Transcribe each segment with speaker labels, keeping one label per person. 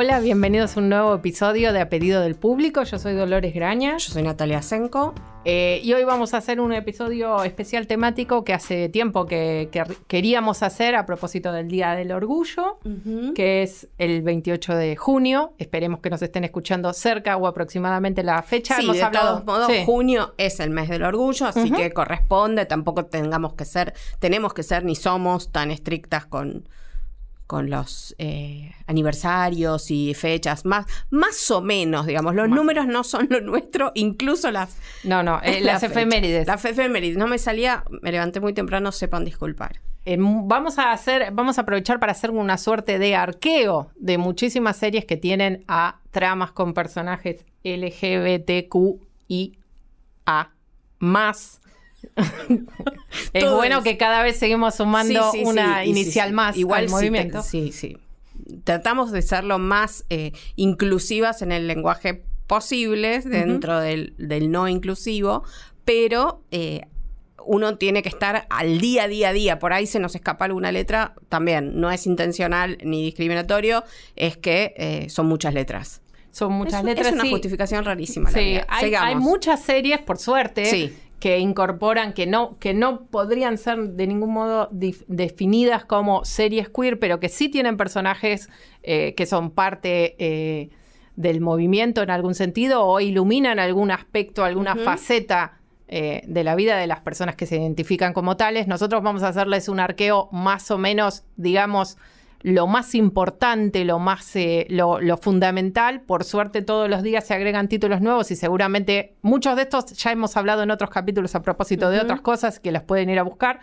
Speaker 1: Hola, bienvenidos a un nuevo episodio de A Pedido del Público. Yo soy Dolores Graña.
Speaker 2: Yo soy Natalia Senko.
Speaker 1: Eh, y hoy vamos a hacer un episodio especial temático que hace tiempo que, que queríamos hacer a propósito del Día del Orgullo, que es el 28 de junio. Esperemos que nos estén escuchando cerca o aproximadamente la fecha.
Speaker 2: Sí, de todos modos, junio es el mes del orgullo, así que corresponde. Tampoco tengamos que ser, tenemos que ser ni somos tan estrictas con con los eh, aniversarios y fechas, más, más o menos, digamos, los números no son lo nuestro, incluso las...
Speaker 1: No, no, eh, las efemérides.
Speaker 2: Las efemérides, no me salía, me levanté muy temprano, sepan disculpar.
Speaker 1: Eh, vamos a hacer, vamos a aprovechar para hacer una suerte de arqueo de muchísimas series que tienen a tramas con personajes LGBTQIA más es bueno que cada vez seguimos sumando una inicial más igual al movimiento.
Speaker 2: sí, sí. Tratamos de ser lo más eh, inclusivas en el lenguaje posible dentro del, no inclusivo, pero eh, uno tiene que estar al día, día, día. Por ahí se nos escapa alguna letra, también no es intencional ni discriminatorio, es que eh, son muchas letras.
Speaker 1: Son muchas letras.
Speaker 2: Es una justificación rarísima.
Speaker 1: Sí, hay, hay, muchas series, por suerte, sí que incorporan, que no, que no podrían ser de ningún modo definidas como series queer, pero que sí tienen personajes eh, que son parte eh, del movimiento en algún sentido o iluminan algún aspecto, alguna faceta eh, de la vida de las personas que se identifican como tales. Nosotros vamos a hacerles un arqueo más o menos, digamos, lo más importante, lo más eh, lo, fundamental. Por suerte todos los días se agregan títulos nuevos y seguramente muchos de estos ya hemos hablado en otros capítulos a propósito de otras cosas que las pueden ir a buscar.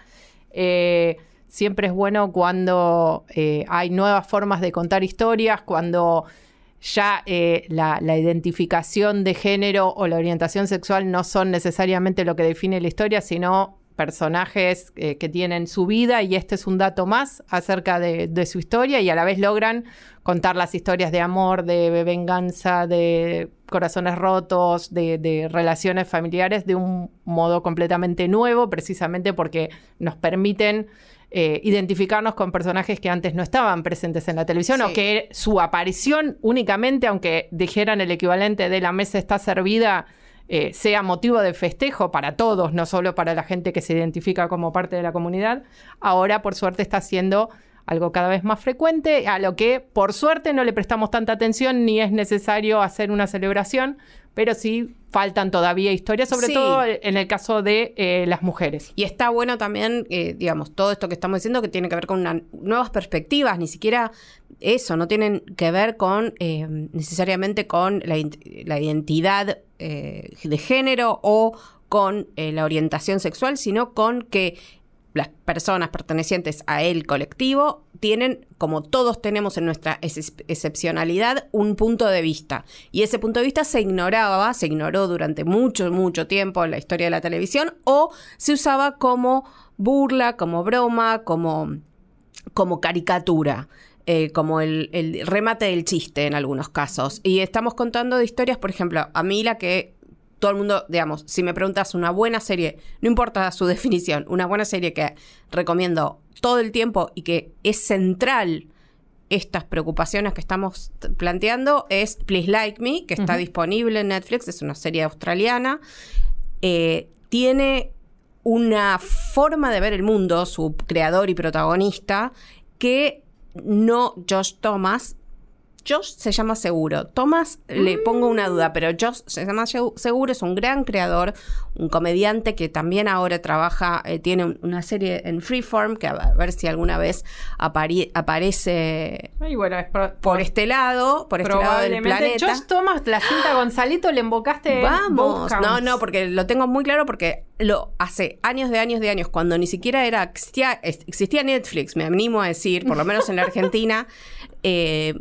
Speaker 1: Eh, siempre es bueno cuando eh, hay nuevas formas de contar historias, cuando ya la, la, identificación de género o la orientación sexual no son necesariamente lo que define la historia, sino personajes eh, que tienen su vida y este es un dato más acerca de, su historia y a la vez logran contar las historias de amor, de venganza, de corazones rotos, de, relaciones familiares de un modo completamente nuevo, precisamente porque nos permiten eh, identificarnos con personajes que antes no estaban presentes en la televisión o que su aparición únicamente, aunque dijeran el equivalente de la mesa está servida, eh, sea motivo de festejo para todos, no solo para la gente que se identifica como parte de la comunidad, ahora por suerte está siendo algo cada vez más frecuente, a lo que por suerte no le prestamos tanta atención ni es necesario hacer una celebración, pero sí faltan todavía historias, sobre todo en el caso de eh, las mujeres.
Speaker 2: Y está bueno también, eh, digamos, todo esto que estamos diciendo que tiene que ver con nuevas perspectivas, ni siquiera eso, no tienen que ver con eh, necesariamente con la, identidad de género o con la orientación sexual, sino con que las personas pertenecientes a el colectivo tienen, como todos tenemos en nuestra excepcionalidad, un punto de vista. Y ese punto de vista se ignoraba, se ignoró durante mucho, mucho tiempo en la historia de la televisión, o se usaba como burla, como broma, como, como caricatura. Eh, como el, el, remate del chiste en algunos casos. Y estamos contando de historias, por ejemplo, a mí la que todo el mundo, digamos, si me preguntas una buena serie, no importa su definición, una buena serie que recomiendo todo el tiempo y que es central estas preocupaciones que estamos planteando es Please Like Me, que está disponible en Netflix, es una serie australiana. Eh, tiene una forma de ver el mundo, su creador y protagonista, que no Josh Thomas Josh se llama Seguro. Thomas le pongo una duda, pero Josh se llama Seguro, es un gran creador, un comediante que también ahora trabaja, eh, tiene una serie en Freeform, que a ver si alguna vez aparece por, este lado, por este lado del planeta.
Speaker 1: Josh Thomas, la cinta Gonzalito, le invocaste.
Speaker 2: Vamos, no, no, porque lo tengo muy claro porque lo hace años de años de años, cuando ni siquiera era existía, existía Netflix, me animo a decir, por lo menos en la Argentina. Eh,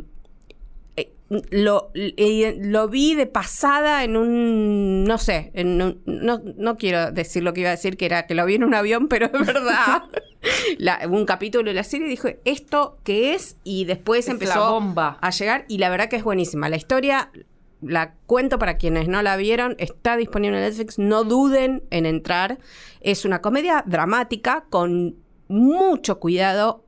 Speaker 2: lo, lo vi de pasada en un, no sé, en no, no quiero decir lo que iba a decir, que era que lo vi en un avión, pero es verdad. un capítulo de la serie y dijo, ¿esto qué es? Y después empezó a llegar y la verdad que es buenísima. La historia, la cuento para quienes no la vieron, está disponible en Netflix, no duden en entrar. Es una comedia dramática con mucho cuidado,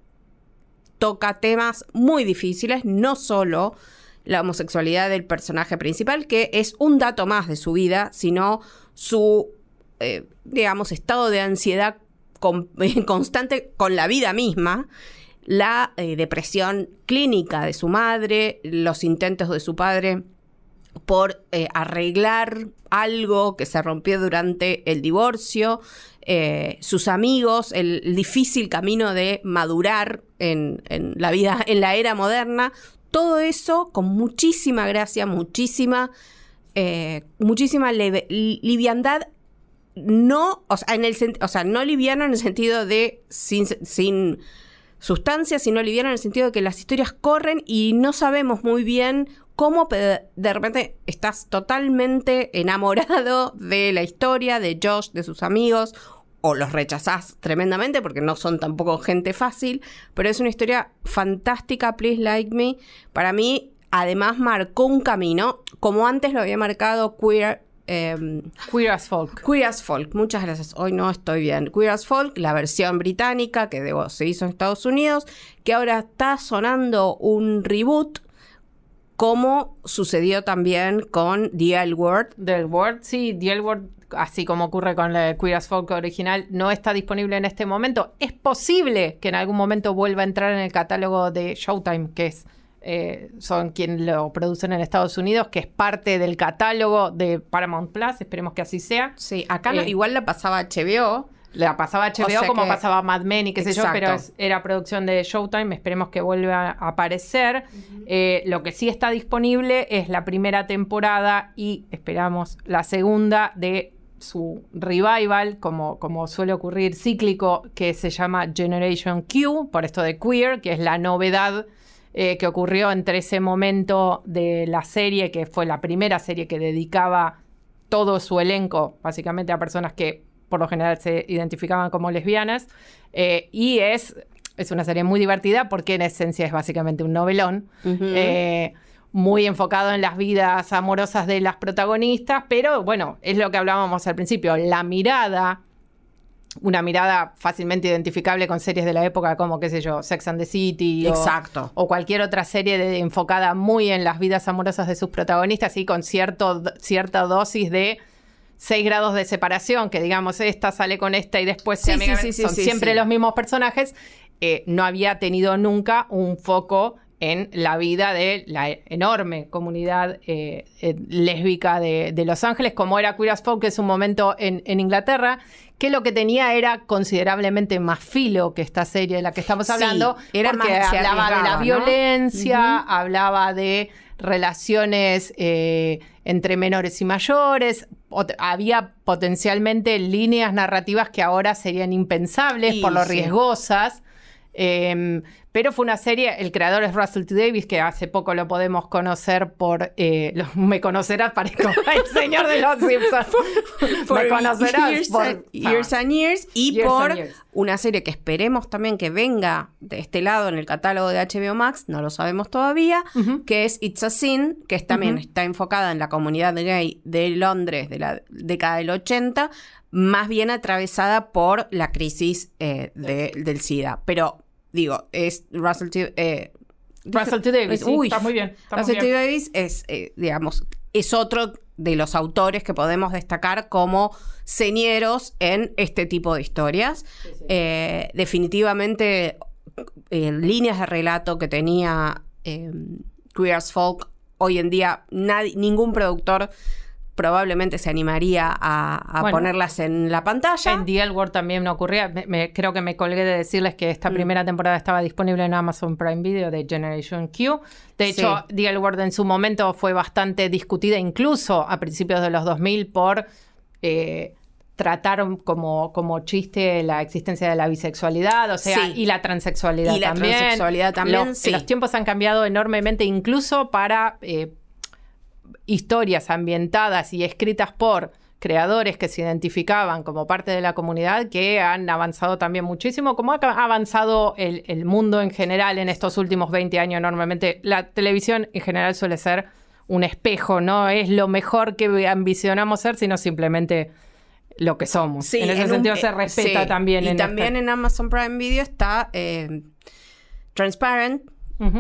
Speaker 2: toca temas muy difíciles, no solo la homosexualidad del personaje principal, que es un dato más de su vida, sino su, eh, digamos, estado de ansiedad constante con la vida misma, la eh, depresión clínica de su madre, los intentos de su padre por eh, arreglar algo que se rompió durante el divorcio, sus amigos, el, difícil camino de madurar en, la vida, en la era moderna, todo eso con muchísima gracia, muchísima, eh, muchísima liviandad. No, o sea, en el o sea, no liviano en el sentido de sin, sin sustancia, sino liviano en el sentido de que las historias corren y no sabemos muy bien cómo de repente estás totalmente enamorado de la historia, de Josh, de sus amigos, o los rechazás tremendamente porque no son tampoco gente fácil, pero es una historia fantástica, Please Like Me. Para mí, además, marcó un camino, como antes lo había marcado Queer.
Speaker 1: Em, Queer as Folk.
Speaker 2: Queer as Folk, muchas gracias. Hoy no estoy bien. Queer as Folk, la versión británica que se hizo en Estados Unidos, que ahora está sonando un reboot como sucedió también con The L Word.
Speaker 1: The L Word, sí, The L Word así como ocurre con la Queer as Folk original, no está disponible en este momento. Es posible que en algún momento vuelva a entrar en el catálogo de Showtime, que es eh, son quienes lo producen en Estados Unidos, que es parte del catálogo de Paramount Plus. Esperemos que así sea.
Speaker 2: Sí, acá eh, igual la pasaba HBO.
Speaker 1: La pasaba HBO como pasaba Mad Men y qué sé yo, pero era producción de Showtime. Esperemos que vuelva a aparecer. Eh, lo que sí está disponible es la primera temporada y esperamos la segunda de su revival, como, como suele ocurrir cíclico, que se llama Generation Q, por esto de queer, que es la novedad eh, que ocurrió entre ese momento de la serie, que fue la primera serie que dedicaba todo su elenco, básicamente a personas que por lo general se identificaban como lesbianas, eh, y es, es una serie muy divertida porque en esencia es básicamente un novelón muy enfocado en las vidas amorosas de las protagonistas, pero bueno, es lo que hablábamos al principio, la mirada, una mirada fácilmente identificable con series de la época como, qué sé yo, Sex and the City
Speaker 2: Exacto.
Speaker 1: O, cualquier otra serie enfocada muy en las vidas amorosas de sus protagonistas y con cierto, cierta dosis de seis grados de separación, que digamos, esta sale con esta y después se son siempre los mismos personajes, eh, no había tenido nunca un foco en la vida de la enorme comunidad eh, eh, lésbica de, Los Ángeles, como era Queer as Folk, que es un momento en, Inglaterra, que lo que tenía era considerablemente más filo que esta serie de la que estamos hablando, era porque hablaba de la violencia, hablaba de relaciones eh, entre menores y mayores, había potencialmente líneas narrativas que ahora serían impensables por lo riesgosas. Em, pero fue una serie, el creador es Russell T. Davis, que hace poco lo podemos conocer por, eh, me conocerás, parezco el señor de los Simpsons.
Speaker 2: me conocerás years por and, Years and Years y por una serie que esperemos también que venga de este lado en el catálogo de HBO Max, no lo sabemos todavía, que es It's a Sin, que también está enfocada en la comunidad gay de Londres de la década del 80, más bien atravesada por la crisis eh, del SIDA. Pero digo, es Russell T.
Speaker 1: Eh, Russell T. Davis, está muy bien.
Speaker 2: Russell T. Davis es, eh, digamos, es otro de los autores que podemos destacar como señeros en este tipo de historias. Eh, definitivamente, líneas de relato que tenía Queer as Folk, hoy en día nadie, ningún productor probablemente se animaría a, ponerlas en la pantalla.
Speaker 1: En The L también no ocurría. creo que me colgué de decirles que esta mm. primera temporada estaba disponible en Amazon Prime Video de Generation Q. De hecho, The L en su momento fue bastante discutida, incluso a principios de los 2000, por eh, tratar como, como chiste la existencia de la bisexualidad, o sea, y la transexualidad y la
Speaker 2: transexualidad también.
Speaker 1: Los, los tiempos han cambiado enormemente, incluso para... Eh, historias ambientadas y escritas por creadores que se identificaban como parte de la comunidad que han avanzado también muchísimo, como ha avanzado el, el mundo en general en estos últimos 20 años. Normalmente la televisión en general suele ser un espejo, no es lo mejor que ambicionamos ser, sino simplemente lo que somos. en ese sentido se respeta también.
Speaker 2: Y también en Amazon Prime Video está eh, Transparent,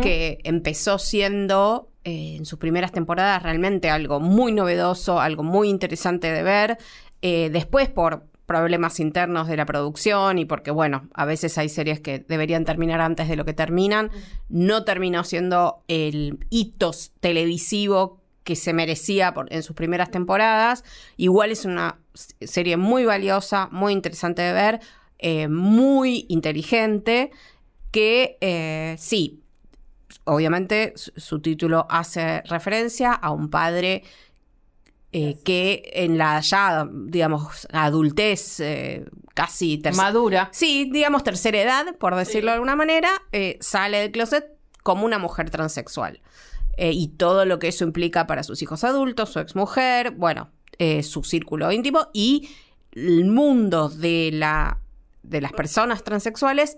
Speaker 2: que empezó siendo eh, en sus primeras temporadas realmente algo muy novedoso, algo muy interesante de ver. Eh, después por problemas internos de la producción y porque, bueno, a veces hay series que deberían terminar antes de lo que terminan, no terminó siendo el hitos televisivo que se merecía en sus primeras temporadas. Igual es una serie muy valiosa, muy interesante de ver, eh, muy inteligente, que eh, sí, obviamente su, título hace referencia a un padre eh, que en la ya, digamos, adultez casi
Speaker 1: madura.
Speaker 2: Sí, digamos tercera edad, por decirlo de alguna manera, sale del closet como una mujer transexual. Eh, y todo lo que eso implica para sus hijos adultos, su exmujer, bueno, eh, su círculo íntimo y el mundo de, la, de las personas transexuales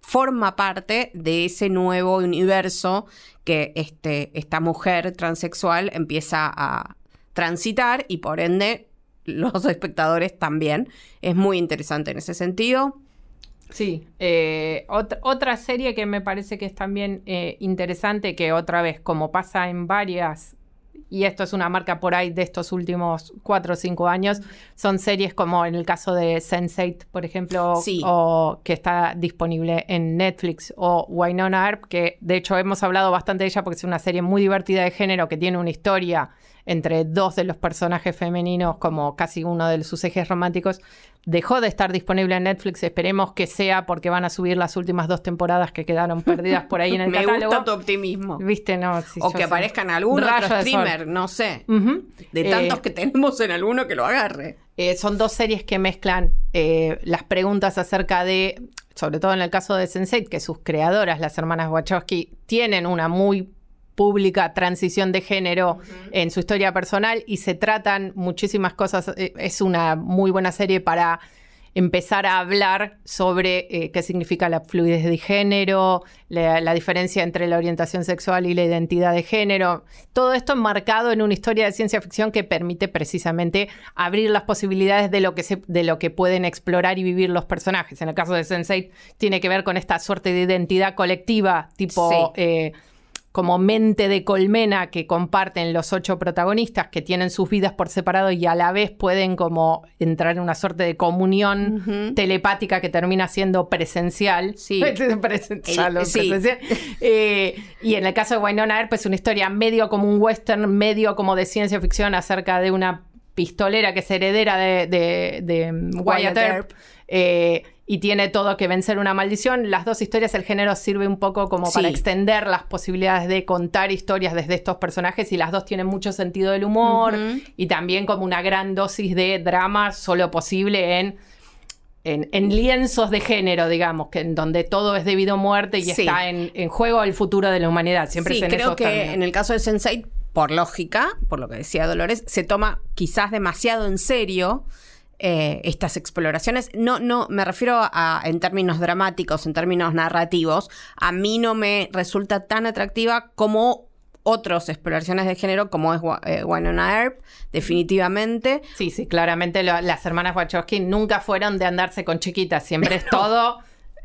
Speaker 2: forma parte de ese nuevo universo que este, esta mujer transexual empieza a transitar y por ende los espectadores también. Es muy interesante en ese sentido.
Speaker 1: Sí, eh, otra, serie que me parece que es también eh, interesante, que otra vez, como pasa en varias, y esto es una marca por ahí de estos últimos cuatro o cinco años, son series como en el caso de Sense8, por ejemplo, o que está disponible en Netflix, o Wynonna Earp, que de hecho hemos hablado bastante de ella porque es una serie muy divertida de género que tiene una historia entre dos de los personajes femeninos como casi uno de sus ejes románticos, dejó de estar disponible en Netflix. Esperemos que sea porque van a subir las últimas dos temporadas que quedaron perdidas por ahí en el
Speaker 2: Me gusta tu optimismo.
Speaker 1: Viste, no.
Speaker 2: o que aparezcan algunos otro streamer, no sé. De tantos eh, que tenemos en alguno que lo agarre.
Speaker 1: Eh, son dos series que mezclan eh, las preguntas acerca de, sobre todo en el caso de Sensei, que sus creadoras, las hermanas Wachowski, tienen una muy pública transición de género en su historia personal y se tratan muchísimas cosas. Eh, es una muy buena serie para empezar a hablar sobre eh, qué significa la fluidez de género, la, diferencia entre la orientación sexual y la identidad de género. Todo esto enmarcado en una historia de ciencia ficción que permite precisamente abrir las posibilidades de lo que, se, de lo que pueden explorar y vivir los personajes. En el caso de Sense8 tiene que ver con esta suerte de identidad colectiva, tipo... Eh, como mente de colmena que comparten los ocho protagonistas, que tienen sus vidas por separado y a la vez pueden como entrar en una suerte de comunión telepática que termina siendo presencial.
Speaker 2: Sí.
Speaker 1: presencial, eh, y en el caso de Wynonna Earp es una historia medio como un western, medio como de ciencia ficción acerca de una pistolera que es heredera de, de, Wyatt Earp. Eh, y tiene todo que vencer una maldición. Las dos historias, el género sirve un poco como para extender las posibilidades de contar historias desde estos personajes y las dos tienen mucho sentido del humor y también como una gran dosis de drama solo posible en en, lienzos de género, digamos, que en donde todo es debido a muerte y está en, juego el futuro de la humanidad. Siempre
Speaker 2: sí, creo que en el caso de Sensei, por lógica, por lo que decía Dolores, se toma quizás demasiado en serio eh, estas exploraciones. No, no, me refiero a, en términos dramáticos, en términos narrativos. A mí no me resulta tan atractiva como otras exploraciones de género, como es eh, Winona Earp, definitivamente.
Speaker 1: Sí, sí, claramente las hermanas Wachowski nunca fueron de andarse con chiquitas, siempre es todo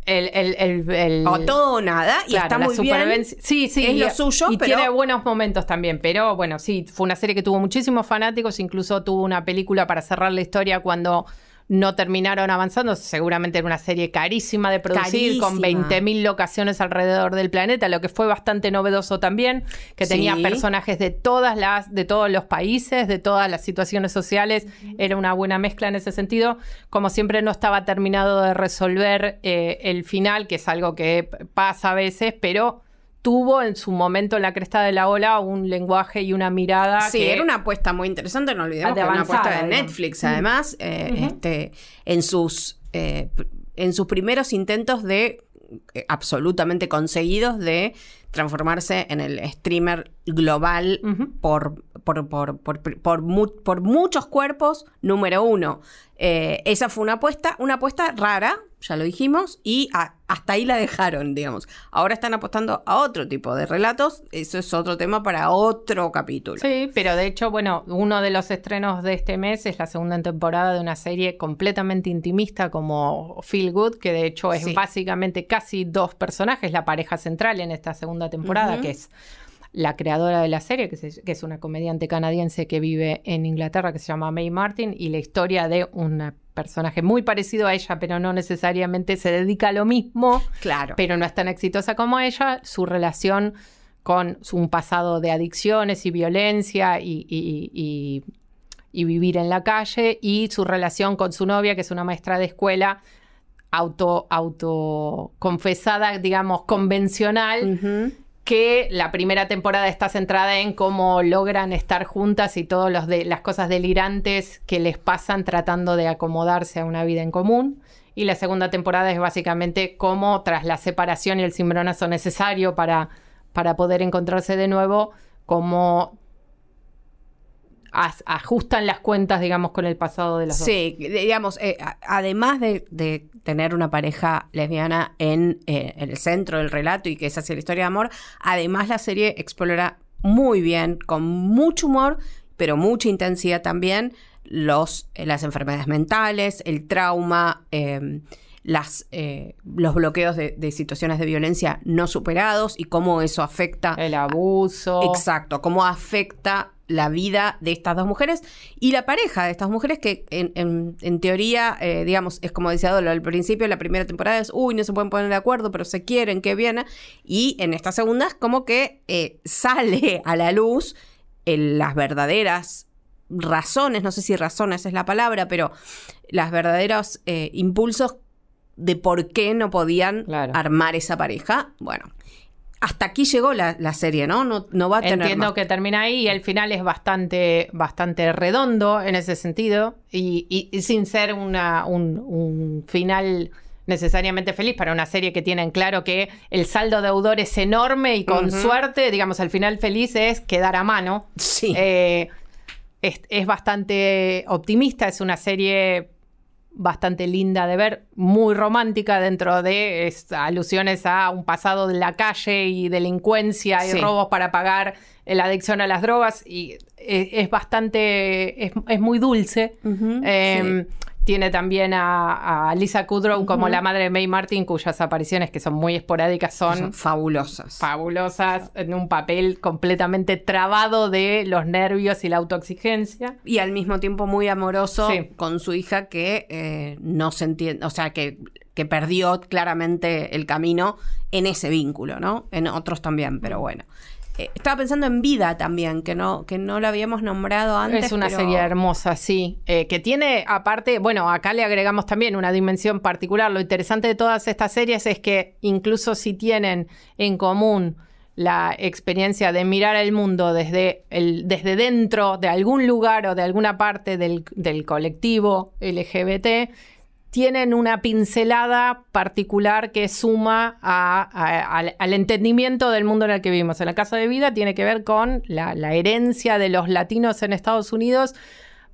Speaker 1: el,
Speaker 2: o todo o nada y está muy bien.
Speaker 1: sí sí
Speaker 2: es lo suyo
Speaker 1: y tiene buenos momentos también pero bueno sí fue una serie que tuvo muchísimos fanáticos incluso tuvo una película para cerrar la historia cuando no terminaron avanzando. Seguramente era una serie carísima de producir, con 20.000 locaciones alrededor del planeta, lo que fue bastante novedoso también, que tenía personajes de todas las, de todos los países, de todas las situaciones sociales. Era una buena mezcla en ese sentido. Como siempre, no estaba terminado de resolver eh, el final, que es algo que pasa a veces, pero tuvo en su momento en la cresta de la ola un lenguaje y una mirada.
Speaker 2: Sí, era una apuesta muy interesante, no olvidemos que era una apuesta de Netflix, además, eh, este, en sus eh, en sus primeros intentos de eh, absolutamente conseguidos de transformarse en el streamer global por, por, por, por, muchos cuerpos, número uno. Esa fue una apuesta, una apuesta rara, ya lo dijimos, y hasta ahí la dejaron, digamos. Ahora están apostando a otro tipo de relatos, eso es otro tema para otro capítulo.
Speaker 1: Sí, pero de hecho, bueno, uno de los estrenos de este mes es la segunda temporada de una serie completamente intimista como Feel Good, que de hecho es básicamente casi dos personajes, la pareja central en esta segunda temporada, que es la creadora de la serie, que, es una comediante canadiense que vive en Inglaterra, que se llama May Martin, y la historia de un personaje muy parecido a ella, pero no necesariamente se dedica a lo mismo,
Speaker 2: claro.
Speaker 1: pero no es tan exitosa como ella, su relación con un pasado de adicciones y violencia y, vivir en la calle, y su relación con su novia, que es una maestra de escuela, auto, auto confesada, digamos, convencional, que la primera temporada está centrada en cómo logran estar juntas y todas las cosas delirantes que les pasan tratando de acomodarse a una vida en común. Y la segunda temporada es básicamente cómo tras la separación y el cimbronazo necesario para, para poder encontrarse de nuevo, cómo ajustan las cuentas, digamos, con el pasado de las
Speaker 2: dos. Sí, digamos, eh, además de, tener una pareja lesbiana en, eh, en, el centro del relato y que es hacia la historia de amor, además la serie explora muy bien, con mucho humor, pero mucha intensidad también, los, eh, las enfermedades mentales, el trauma, em, las, los bloqueos de, de, situaciones de violencia no superados y cómo eso afecta.
Speaker 1: El abuso.
Speaker 2: Exacto, cómo afecta la vida de estas dos mujeres y la pareja de estas mujeres que en, teoría, eh, digamos, es como decía Dolo, al principio la primera temporada es, uy, no se pueden poner de acuerdo, pero se quieren, que viene. Y en esta segunda es como que eh, sale a la luz las verdaderas razones, no sé si razones es la palabra, pero las verdaderos eh, impulsos de por qué no podían armar esa pareja. Bueno, hasta aquí llegó la, serie, ¿no? ¿no? No va a tener
Speaker 1: Entiendo que termina ahí y el final es bastante, bastante redondo en ese sentido y, sin ser una, un, final necesariamente feliz para una serie que tienen claro que el saldo deudor es enorme y con suerte, digamos, el final feliz es quedar a mano.
Speaker 2: Sí.
Speaker 1: Eh, es, bastante optimista, es una serie bastante linda de ver, muy romántica dentro de alusiones a un pasado de la calle y delincuencia y robos para pagar la adicción a las drogas y eh, es, bastante, es, muy dulce. Tiene también a, Lisa Kudrow como la madre de May Martin, cuyas apariciones, que son muy esporádicas, son,
Speaker 2: fabulosas.
Speaker 1: Fabulosas, en un papel completamente trabado de los nervios y la autoexigencia.
Speaker 2: Y al mismo tiempo muy amoroso con su hija que eh, no se entiende, o sea, que, que perdió claramente el camino en ese vínculo, ¿no? En otros también, pero bueno. Eh, estaba pensando en Vida también, que no, que no la habíamos nombrado antes.
Speaker 1: Es una serie hermosa, sí. Eh, que tiene, aparte, bueno, acá le agregamos también una dimensión particular. Lo interesante de todas estas series es que incluso si tienen en común la experiencia de mirar el mundo desde, el, desde dentro de algún lugar o de alguna parte del, del colectivo LGBT, tienen una pincelada particular que suma al, entendimiento del mundo en el que vivimos. En la casa de vida tiene que ver con la, herencia de los latinos en Estados Unidos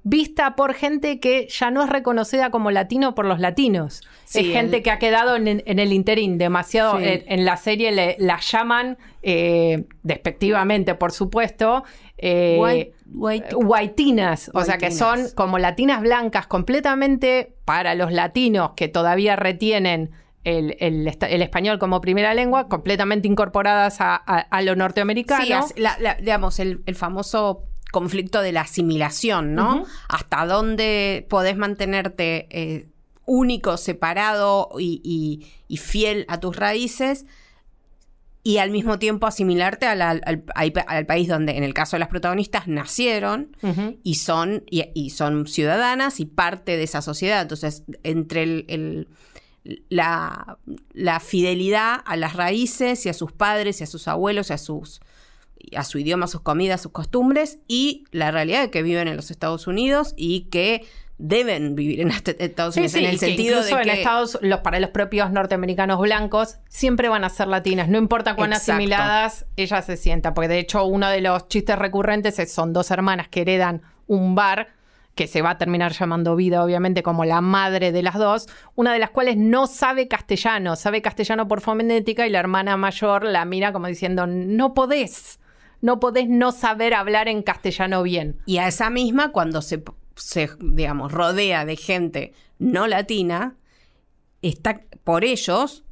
Speaker 1: vista por gente que ya no es reconocida como latino por los latinos. es gente que ha quedado en, el interín demasiado. En, la serie le, la llaman, eh, despectivamente, por supuesto, eh, whitinas, o sea que son como latinas blancas completamente para los latinos que todavía retienen el, español como primera lengua, completamente incorporadas a, lo norteamericano.
Speaker 2: Sí, digamos, el, famoso conflicto de la asimilación, ¿no? Hasta dónde podés mantenerte eh, único, separado y, fiel a tus raíces y al mismo tiempo asimilarte al, país donde, en el caso de las protagonistas, nacieron y, son, y, son ciudadanas y parte de esa sociedad. Entonces, entre el, la, la, fidelidad a las raíces y a sus padres y a sus abuelos y a, sus, a su idioma, sus comidas, sus costumbres y la realidad de que viven en los Estados Unidos y que deben vivir en Estados Unidos en el sentido de que
Speaker 1: en Estados los para los propios norteamericanos blancos siempre van a ser latinas, no importa cuán asimiladas ellas se sientan, porque de hecho uno de los chistes recurrentes es, son dos hermanas que heredan un bar que se va a terminar llamando Vida, obviamente, como la madre de las dos, una de las cuales no sabe castellano, sabe castellano por fonética y la hermana mayor la mira como diciendo, no podés, no podés no saber hablar en castellano bien.
Speaker 2: Y a esa misma, cuando se se, digamos, rodea de gente no latina, está por ellos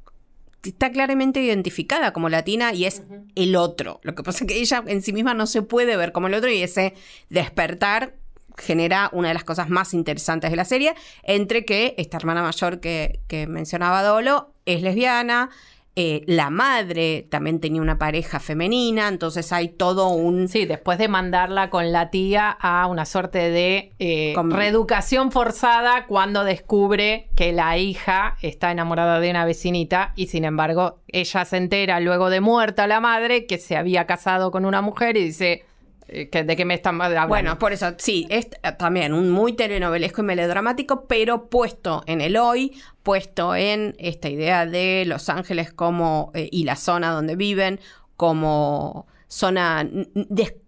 Speaker 2: está claramente identificada como latina y es el otro. Lo que pasa es que ella en sí misma no se puede ver como el otro y ese despertar genera una de las cosas más interesantes de la serie, entre que esta hermana mayor que, que mencionaba Dolo es lesbiana, eh, la madre también tenía una pareja femenina, entonces hay todo un...
Speaker 1: Sí, después de mandarla con la tía a una suerte de eh, reeducación forzada cuando descubre que la hija está enamorada de una vecinita y sin embargo ella se entera luego de muerta la madre que se había casado con una mujer y dice, ¿De qué me están hablando?
Speaker 2: Bueno, por eso, sí, es también un muy telenovelesco y melodramático, pero puesto en el hoy, puesto en esta idea de Los Ángeles como eh, y la zona donde viven como zona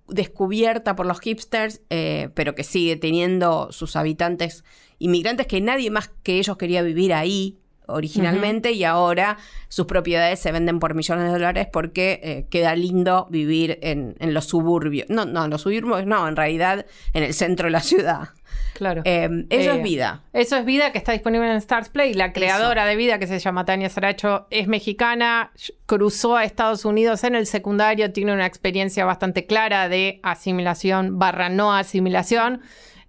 Speaker 2: descubierta por los hipsters, eh, pero que sigue teniendo sus habitantes inmigrantes que nadie más que ellos quería vivir ahí, originalmente y ahora sus propiedades se venden por millones de dólares porque eh, queda lindo vivir en, los suburbios. No, no, en los suburbios no, en realidad en el centro de la ciudad.
Speaker 1: Claro.
Speaker 2: Em, eso es eh, vida.
Speaker 1: Eso es vida que está disponible en Stars Play. La creadora de vida, que se llama Tania Saracho, es mexicana, cruzó a Estados Unidos en el secundario, tiene una experiencia bastante clara de asimilación barra no asimilación.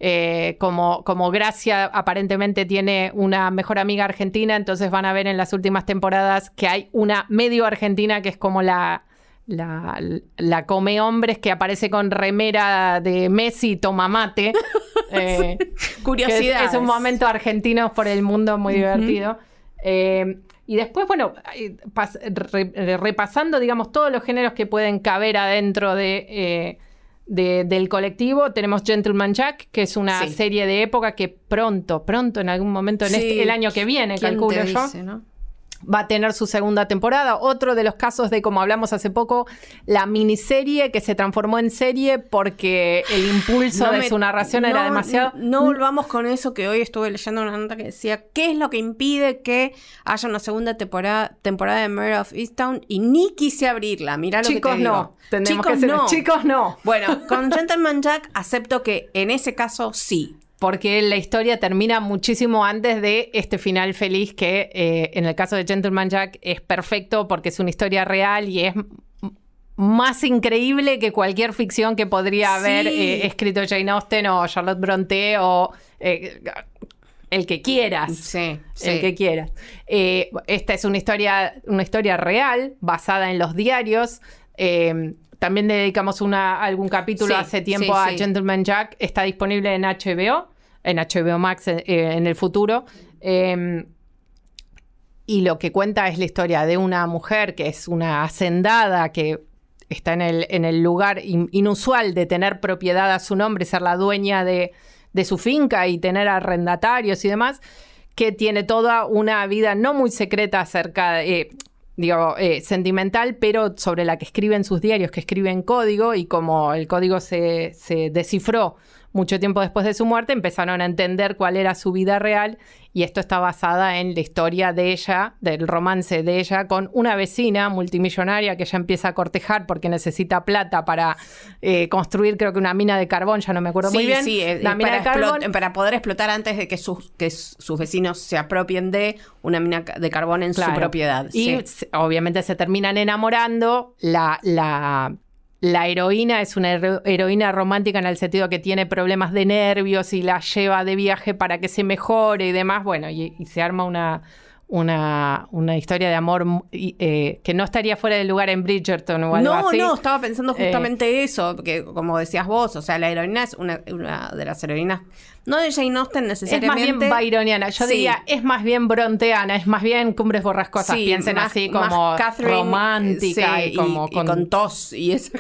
Speaker 1: Eh, como, como Gracia aparentemente tiene una mejor amiga argentina, entonces van a ver en las últimas temporadas que hay una medio argentina que es como la, la, come hombres que aparece con remera de Messi toma mate.
Speaker 2: Eh, Curiosidad.
Speaker 1: Es, un momento argentino por el mundo muy divertido. Eh, y después, bueno, repasando, digamos, todos los géneros que pueden caber adentro de del colectivo tenemos Gentleman Jack, que es una serie de época que pronto, pronto, en algún momento, en este, el año que viene, calculo yo va a tener su segunda temporada. Otro de los casos de, como hablamos hace poco, la miniserie que se transformó en serie porque el impulso de su narración era demasiado.
Speaker 2: No, volvamos con eso que hoy estuve leyendo una nota que decía, ¿qué es lo que impide que haya una segunda temporada, temporada de Murder of Easttown? Y ni quise abrirla, mira lo que te
Speaker 1: no. Chicos, no. Chicos, no.
Speaker 2: Bueno, con Gentleman Jack acepto que en ese caso sí
Speaker 1: porque la historia termina muchísimo antes de este final feliz que eh, en el caso de Gentleman Jack es perfecto porque es una historia real y es más increíble que cualquier ficción que podría haber eh, escrito Jane Austen o Charlotte Bronte o eh, el que quieras.
Speaker 2: Sí,
Speaker 1: El que quieras. esta es una historia, una historia real basada en los diarios. También dedicamos una, algún capítulo hace tiempo a Gentleman Jack. Está disponible en HBO, en HBO Max eh, en el futuro. Em, y lo que cuenta es la historia de una mujer que es una hacendada que está en el, en el lugar inusual de tener propiedad a su nombre, ser la dueña de, de su finca y tener arrendatarios y demás, que tiene toda una vida no muy secreta acerca. Eh, digo, eh, sentimental, pero sobre la que escriben sus diarios, que escriben código, y como el código se, se descifró mucho tiempo después de su muerte, empezaron a entender cuál era su vida real y esto está basada en la historia de ella, del romance de ella con una vecina multimillonaria que ella empieza a cortejar porque necesita plata para eh, construir, creo que una mina de carbón, ya no me acuerdo muy bien.
Speaker 2: Sí,
Speaker 1: la
Speaker 2: mina de carbón. para poder explotar antes de que sus, que sus vecinos se apropien de una mina de carbón en su propiedad.
Speaker 1: Y obviamente se terminan enamorando. La, la la heroína es una heroína romántica en el sentido que tiene problemas de nervios y la lleva de viaje para que se mejore y demás. Bueno, y, se arma una, una, una, historia de amor eh, que no estaría fuera del lugar en Bridgerton o algo así.
Speaker 2: No, no, estaba pensando eh, justamente eso, porque como decías vos, o sea, la heroína es una, una de las heroínas no de Jane Austen necesariamente.
Speaker 1: Es más bien byroniana. Yo diría, es más bien bronteana, es más bien Cumbres Borrascosas. Piensen así como romántica y como
Speaker 2: con... tos y esa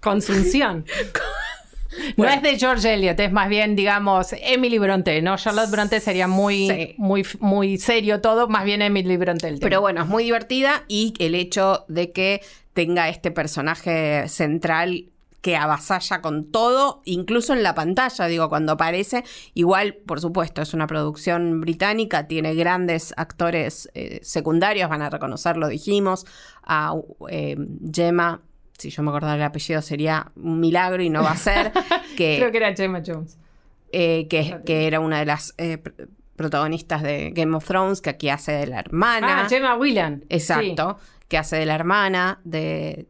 Speaker 1: Consunción. no es de George Eliot, es más bien, digamos, Emily Bronte, ¿no? Charlotte Bronte sería muy, muy, muy serio todo, más bien Emily Bronte.
Speaker 2: Pero bueno, es muy divertida y el hecho de que tenga este personaje central que avasalla con todo, incluso en la pantalla, digo, cuando aparece. Igual, por supuesto, es una producción británica, tiene grandes actores eh, secundarios, van a reconocerlo, dijimos, a eh, Gemma. Si yo me acordara el apellido sería un milagro y no va a ser.
Speaker 1: que, Creo que era Gemma Jones.
Speaker 2: Eh, que, que, era una de las protagonistas de Game of Thrones, que aquí hace de la hermana.
Speaker 1: Ah, Gemma Whelan.
Speaker 2: Exacto, que hace de la hermana de,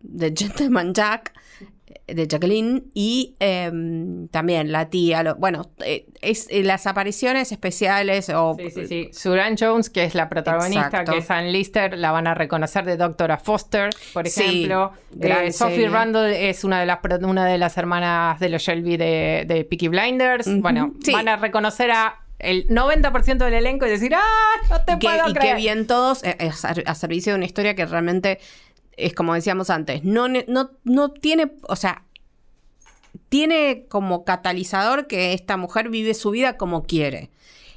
Speaker 2: de Gentleman Jack de Jacqueline y em, también la tía, bueno, eh, es, eh, las apariciones especiales o...
Speaker 1: Sí, sí, sí. Suran Jones, que es la protagonista, que es Ann Lister, la van a reconocer de Doctora Foster, por ejemplo. Eh, Sophie Randall es una de las una de las hermanas de los Shelby de, de Peaky Blinders. Bueno, van a reconocer a el 90% del elenco y decir, ¡ah! No te puedo
Speaker 2: y
Speaker 1: creer.
Speaker 2: Y que bien todos a servicio de una historia que realmente es como decíamos antes, no, no, no tiene, o sea, tiene como catalizador que esta mujer vive su vida como quiere.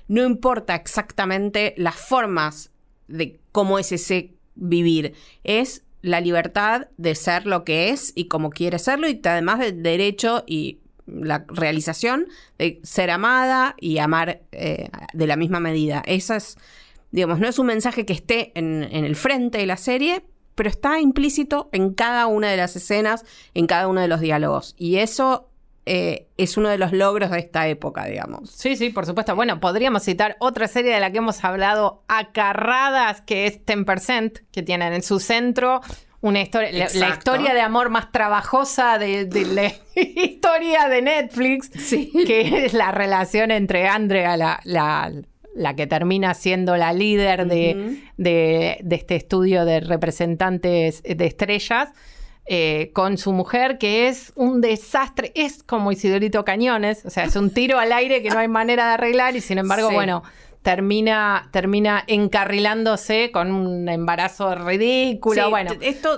Speaker 2: No importa exactamente las formas de cómo es ese vivir, es la libertad de ser lo que es y como quiere serlo y además del derecho y la realización de ser amada y amar eh, de la misma medida. Esa es, digamos, no es un mensaje que esté en, en el frente de la serie, pero está implícito en cada una de las escenas, en cada uno de los diálogos. Y eso eh, es uno de los logros de esta época, digamos.
Speaker 1: Sí, sí, por supuesto. Bueno, podríamos citar otra serie de la que hemos hablado acarradas, que es 10%, que tienen en su centro una historia, la, historia de amor más trabajosa de, la historia de Netflix, que es la relación entre Andrea, la, la que termina siendo la líder de, este estudio de representantes de estrellas, eh, con su mujer, que es un desastre, es como Isidorito Cañones, o sea, es un tiro al aire que no hay manera de arreglar y sin embargo, bueno, termina, termina encarrilándose con un embarazo ridículo, bueno,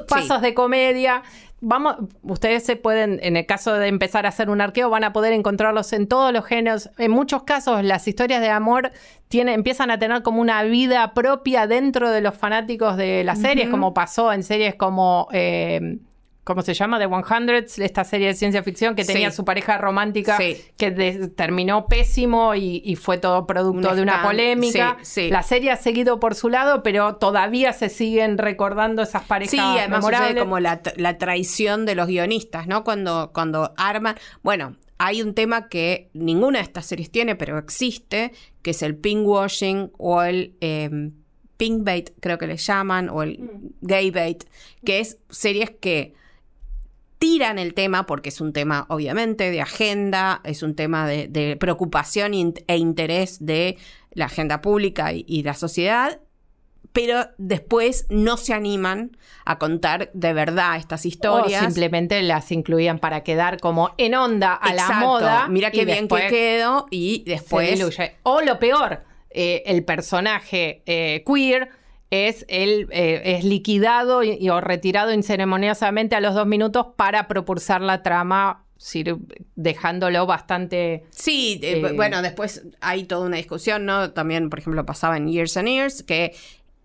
Speaker 1: pasos de comedia vamos, ustedes se pueden, en el caso de empezar a hacer un arqueo, van a poder encontrarlos en todos los géneros. En muchos casos, las historias de amor tienen, empiezan a tener como una vida propia dentro de los fanáticos de las series, como pasó en series como eh, ¿cómo se llama? The 100, esta serie de ciencia ficción que tenía su pareja romántica que terminó pésimo y, fue todo producto de una polémica. La serie ha seguido por su lado, pero todavía se siguen recordando esas parejas sí, además memorables.
Speaker 2: como la, traición de los guionistas, ¿no? Cuando, cuando arman... Bueno, hay un tema que ninguna de estas series tiene, pero existe, que es el pinkwashing o el... Eh, pink bait, creo que le llaman, o el mm. gay bait, que es series que tiran el tema porque es un tema obviamente de agenda, es un tema de, preocupación e interés de la agenda pública y, la sociedad, pero después no se animan a contar de verdad estas historias.
Speaker 1: O simplemente las incluían para quedar como en onda a la moda.
Speaker 2: Mira qué bien que quedo y después...
Speaker 1: O lo peor, eh, el personaje eh, queer es, él, eh, es liquidado y, o retirado inceremoniosamente a los dos minutos para propulsar la trama dejándolo bastante...
Speaker 2: Sí, eh, eh, bueno, después hay toda una discusión, ¿no? También, por ejemplo, pasaba en Years and Years, que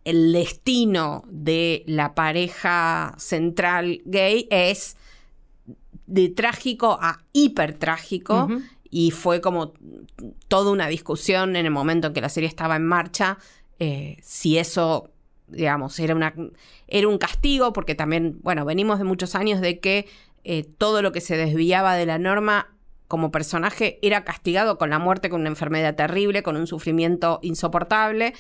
Speaker 2: el destino de la pareja central gay es de trágico a hiper trágico. Y fue como toda una discusión en el momento en que la serie estaba en marcha eh, si eso, digamos, era, una, era un castigo, porque también, bueno, venimos de muchos años de que eh, todo lo que se desviaba de la norma como personaje era castigado con la muerte, con una enfermedad terrible, con un sufrimiento insoportable.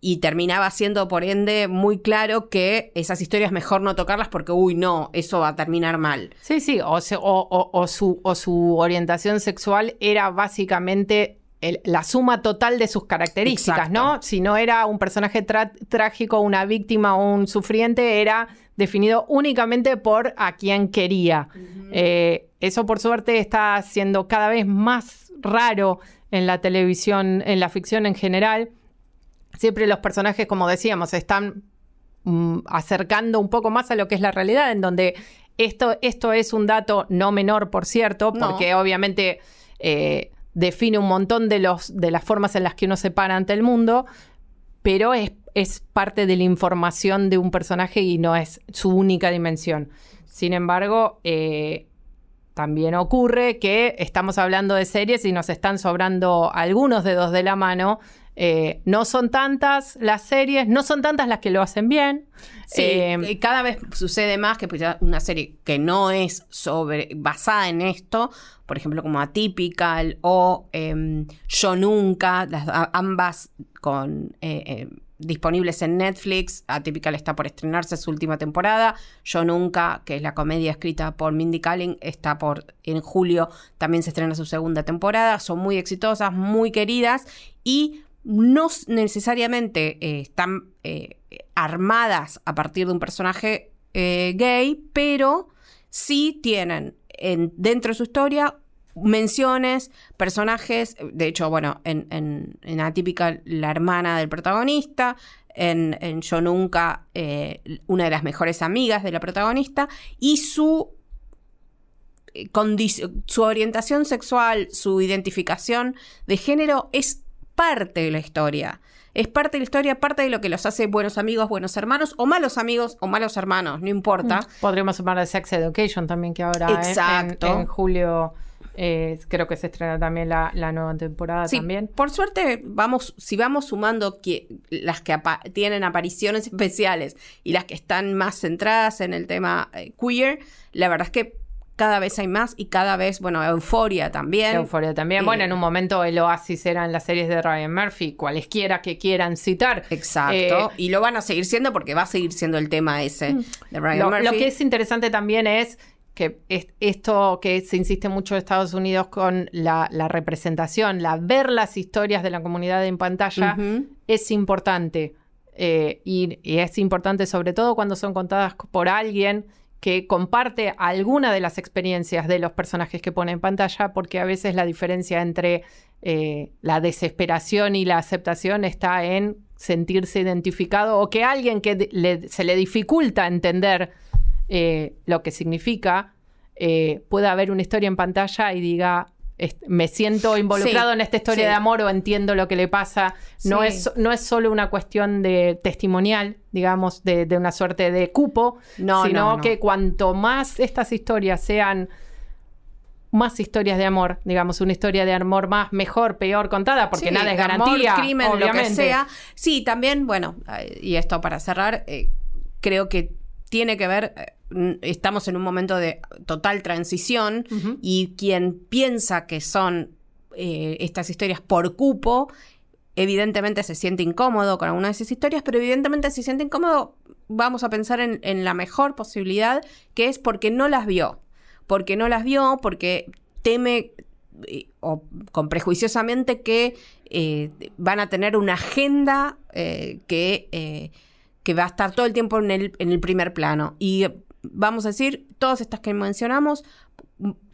Speaker 2: Y terminaba siendo, por ende, muy claro que esas historias mejor no tocarlas porque, uy, no, eso va a terminar mal.
Speaker 1: Sí, sí, o, o, su, o su orientación sexual era básicamente la suma total de sus características, ¿no? Si no era un personaje trágico, una víctima o un sufriente, era definido únicamente por a quien quería. Eh, eso, por suerte, está siendo cada vez más raro en la televisión, en la ficción en general. Siempre los personajes, como decíamos, están mm, acercando un poco más a lo que es la realidad, en donde Esto, esto es un dato no menor, por cierto, porque obviamente eh, define un montón de, los, de las formas en las que uno se para ante el mundo, pero es, es parte de la información de un personaje y no es su única dimensión. Sin embargo, eh, también ocurre que estamos hablando de series y nos están sobrando algunos dedos de la mano eh, no son tantas las series, no son tantas las que lo hacen bien.
Speaker 2: Sí, eh, cada vez sucede más que pues, una serie que no es sobre basada en esto, por ejemplo como Atypical o em, Yo Nunca, las, ambas con eh, disponibles en Netflix. Atypical está por estrenarse su última temporada. Yo Nunca, que es la comedia escrita por Mindy Kaling, está por en julio también se estrena su segunda temporada. Son muy exitosas, muy queridas y no necesariamente eh, están eh, armadas a partir de un personaje eh, gay, pero sí tienen dentro de su historia menciones, personajes, de hecho, bueno, en, en, Atípica, la hermana del protagonista, en, en Yo Nunca, una de las mejores amigas de la protagonista, y su, su orientación sexual, su identificación de género es parte de la historia. Es parte de la historia, parte de lo que los hace buenos amigos, buenos hermanos, o malos amigos o malos hermanos, no importa. Mm.
Speaker 1: Podríamos hablar de Sex Education también, que ahora En, julio eh, creo que se estrena también la, nueva temporada también.
Speaker 2: Por suerte, vamos, si vamos sumando que, las que tienen apariciones especiales y las que están más centradas en el tema eh, queer, la verdad es que cada vez hay más y cada vez, bueno, Euforia también.
Speaker 1: Euforia también. bueno, en un momento el oasis eran las series de Ryan Murphy, cualesquiera que quieran citar.
Speaker 2: Exacto. Eh, y lo van a seguir siendo porque va a seguir siendo el tema ese mm. de Ryan Murphy.
Speaker 1: Lo que es interesante también es que esto que se insiste mucho en Estados Unidos con la, representación, la ver las historias de la comunidad en pantalla, es importante. Eh, y es importante sobre todo cuando son contadas por alguien que comparte alguna de las experiencias de los personajes que pone en pantalla, porque a veces la diferencia entre eh, la desesperación y la aceptación está en sentirse identificado o que alguien que se le dificulta entender eh, lo que significa eh, pueda ver una historia en pantalla y diga, me siento involucrado en esta historia de amor o entiendo lo que le pasa. No, es, no es solo una cuestión de testimonial, digamos, de, una suerte de cupo, sino que cuanto más estas historias sean más historias de amor, digamos, una historia de amor más, mejor, peor contada, porque nada es garantía.
Speaker 2: Amor, crimen, lo que sea. Sí, también, bueno, eh, y esto para cerrar, eh, creo que tiene que ver eh, estamos en un momento de total transición y quien piensa que son eh, estas historias por cupo, evidentemente se siente incómodo con alguna de esas historias, pero evidentemente se siente incómodo, vamos a pensar en, la mejor posibilidad, que es porque no las vio. Porque no las vio, porque teme eh, o con prejuiciosamente que eh, van a tener una agenda que, que va a estar todo el tiempo en el, en el primer plano. Y vamos a decir, todas estas que mencionamos,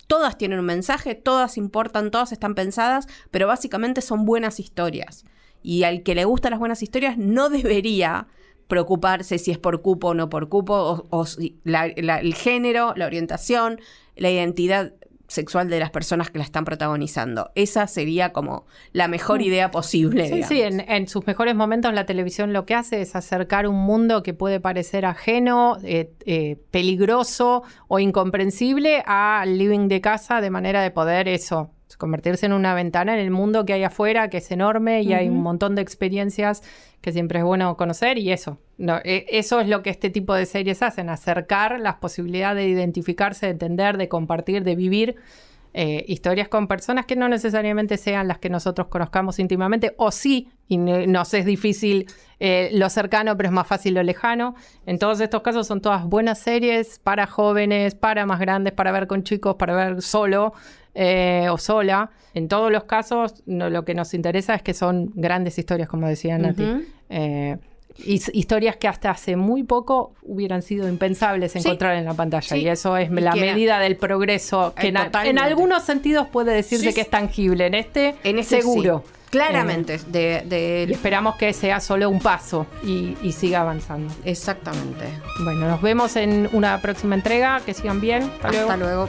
Speaker 2: todas tienen un mensaje, todas importan, todas están pensadas, pero básicamente son buenas historias. Y al que le gustan las buenas historias no debería preocuparse si es por cupo o no por cupo, o, si el género, la orientación, la identidad sexual de las personas que la están protagonizando. Esa sería como la mejor mm. idea posible.
Speaker 1: Sí, sí, en, sus mejores momentos la televisión lo que hace es acercar un mundo que puede parecer ajeno, eh, eh, peligroso o incomprensible al living de casa de manera de poder eso, convertirse en una ventana en el mundo que hay afuera, que es enorme y hay un montón de experiencias que siempre es bueno conocer y eso. No, e, eso es lo que este tipo de series hacen, acercar las posibilidades de identificarse, de entender, de compartir, de vivir eh, historias con personas que no necesariamente sean las que nosotros conozcamos íntimamente, o sí, y nos es difícil eh, lo cercano, pero es más fácil lo lejano. En todos estos casos son todas buenas series para jóvenes, para más grandes, para ver con chicos, para ver solo eh, o sola. En todos los casos, lo que nos interesa es que son grandes historias, como decía Nati historias que hasta hace muy poco hubieran sido impensables encontrar en la pantalla. Y eso es la medida del progreso que en, algunos sentidos puede decirse que es tangible. En este, en seguro.
Speaker 2: Claramente.
Speaker 1: Eh, de, esperamos que sea solo un paso y, siga avanzando.
Speaker 2: Exactamente.
Speaker 1: Bueno, nos vemos en una próxima entrega. Que sigan bien.
Speaker 2: Hasta, luego.